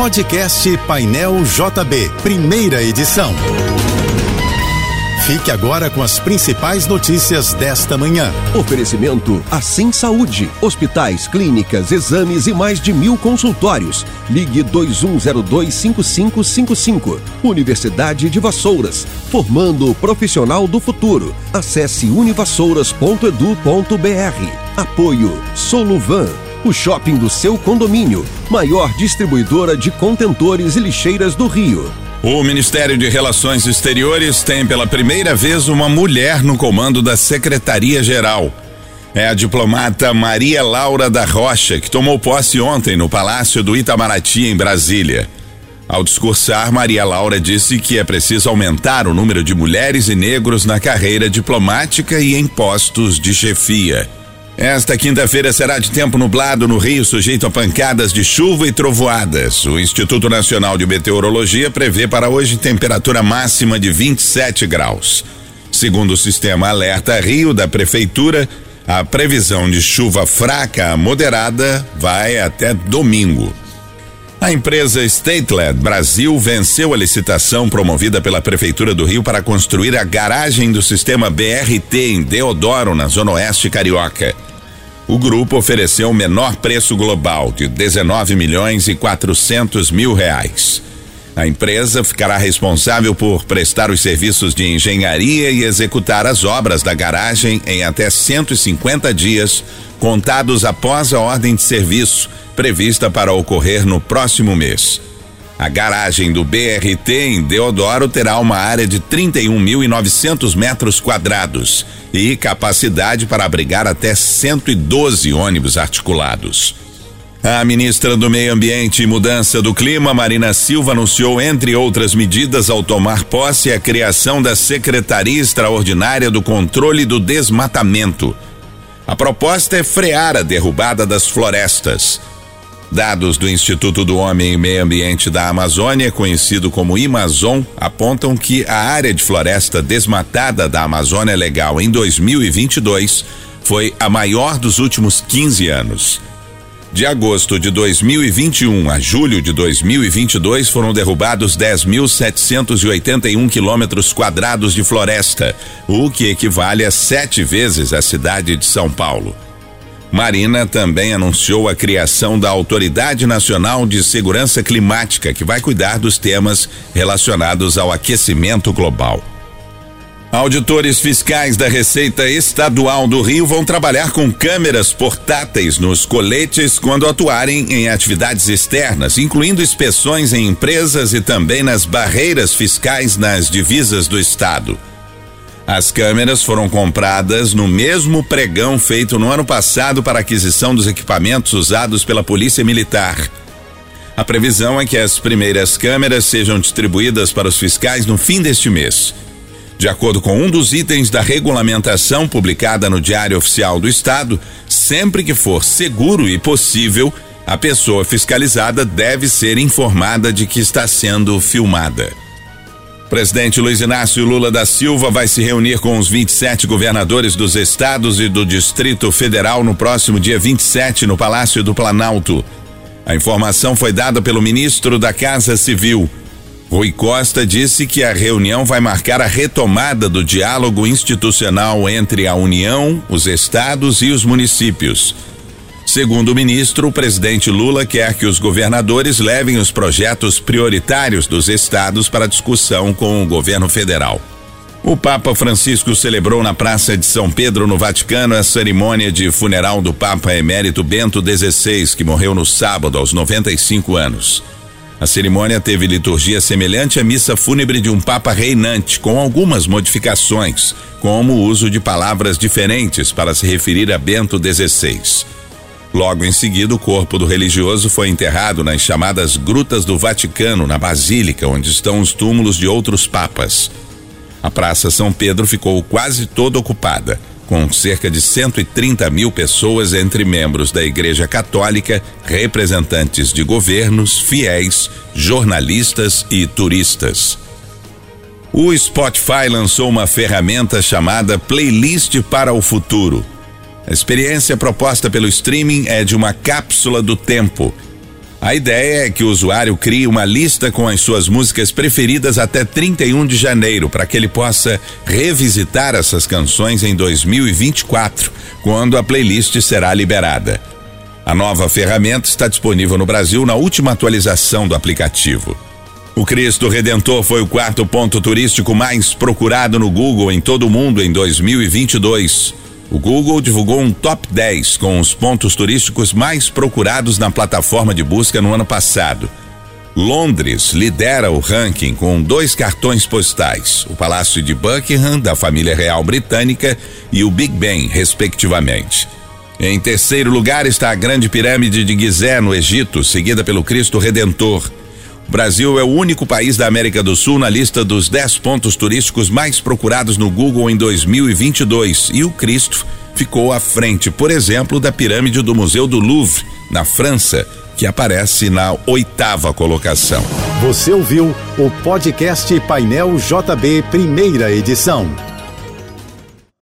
Podcast Painel JB, primeira edição. Fique agora com as principais notícias desta manhã. Oferecimento Assim Saúde. Hospitais, clínicas, exames e mais de mil consultórios. Ligue 21025555. Universidade de Vassouras. Formando o profissional do futuro. Acesse univassouras.edu.br. Apoio Soluvan o shopping do seu condomínio, maior distribuidora de contentores e lixeiras do Rio. O Ministério de Relações Exteriores tem pela primeira vez uma mulher no comando da Secretaria-Geral. É a diplomata Maria Laura da Rocha, que tomou posse ontem no Palácio do Itamaraty, em Brasília. Ao discursar, Maria Laura disse que é preciso aumentar o número de mulheres e negros na carreira diplomática e em postos de chefia. Esta quinta-feira será de tempo nublado no Rio, sujeito a pancadas de chuva e trovoadas. O Instituto Nacional de Meteorologia prevê para hoje temperatura máxima de 27 graus. Segundo o sistema Alerta Rio da Prefeitura, a previsão de chuva fraca a moderada vai até domingo. A empresa Stateled Brasil venceu a licitação promovida pela Prefeitura do Rio para construir a garagem do sistema BRT em Deodoro, na Zona Oeste Carioca o grupo ofereceu o menor preço global de 19 milhões e 400 mil reais. A empresa ficará responsável por prestar os serviços de engenharia e executar as obras da garagem em até 150 dias, contados após a ordem de serviço, prevista para ocorrer no próximo mês. A garagem do BRT em Deodoro terá uma área de 31.900 metros quadrados e capacidade para abrigar até 112 ônibus articulados. A ministra do Meio Ambiente e Mudança do Clima, Marina Silva, anunciou, entre outras medidas, ao tomar posse, a criação da Secretaria Extraordinária do Controle do Desmatamento. A proposta é frear a derrubada das florestas Dados do Instituto do Homem e Meio Ambiente da Amazônia, conhecido como Imazon, apontam que a área de floresta desmatada da Amazônia Legal em 2022 foi a maior dos últimos 15 anos. De agosto de 2021 a julho de 2022 foram derrubados 10.781 quilômetros quadrados de floresta, o que equivale a sete vezes a cidade de São Paulo. Marina também anunciou a criação da Autoridade Nacional de Segurança Climática, que vai cuidar dos temas relacionados ao aquecimento global. Auditores fiscais da Receita Estadual do Rio vão trabalhar com câmeras portáteis nos coletes quando atuarem em atividades externas, incluindo inspeções em empresas e também nas barreiras fiscais nas divisas do estado. As câmeras foram compradas no mesmo pregão feito no ano passado para aquisição dos equipamentos usados pela Polícia Militar. A previsão é que as primeiras câmeras sejam distribuídas para os fiscais no fim deste mês. De acordo com um dos itens da regulamentação publicada no Diário Oficial do Estado, sempre que for seguro e possível, a pessoa fiscalizada deve ser informada de que está sendo filmada. Presidente Luiz Inácio Lula da Silva vai se reunir com os 27 governadores dos estados e do Distrito Federal no próximo dia 27 no Palácio do Planalto. A informação foi dada pelo ministro da Casa Civil. Rui Costa disse que a reunião vai marcar a retomada do diálogo institucional entre a União, os estados e os municípios. Segundo o ministro, o presidente Lula quer que os governadores levem os projetos prioritários dos estados para discussão com o governo federal. O Papa Francisco celebrou na Praça de São Pedro, no Vaticano, a cerimônia de funeral do Papa Emérito Bento XVI, que morreu no sábado, aos 95 anos. A cerimônia teve liturgia semelhante à missa fúnebre de um Papa reinante, com algumas modificações, como o uso de palavras diferentes para se referir a Bento XVI. Logo em seguida, o corpo do religioso foi enterrado nas chamadas Grutas do Vaticano, na Basílica, onde estão os túmulos de outros papas. A Praça São Pedro ficou quase toda ocupada, com cerca de 130 mil pessoas entre membros da Igreja Católica, representantes de governos, fiéis, jornalistas e turistas. O Spotify lançou uma ferramenta chamada Playlist para o Futuro a experiência proposta pelo streaming é de uma cápsula do tempo. A ideia é que o usuário crie uma lista com as suas músicas preferidas até 31 de janeiro, para que ele possa revisitar essas canções em 2024, quando a playlist será liberada. A nova ferramenta está disponível no Brasil na última atualização do aplicativo. O Cristo Redentor foi o quarto ponto turístico mais procurado no Google em todo o mundo em 2022. O Google divulgou um top 10 com os pontos turísticos mais procurados na plataforma de busca no ano passado. Londres lidera o ranking com dois cartões postais: o Palácio de Buckingham, da família real britânica, e o Big Ben, respectivamente. Em terceiro lugar está a Grande Pirâmide de Gizé, no Egito, seguida pelo Cristo Redentor. Brasil é o único país da América do Sul na lista dos 10 pontos turísticos mais procurados no Google em 2022 e o Cristo ficou à frente, por exemplo, da pirâmide do Museu do Louvre, na França, que aparece na oitava colocação. Você ouviu o podcast Painel JB, primeira edição.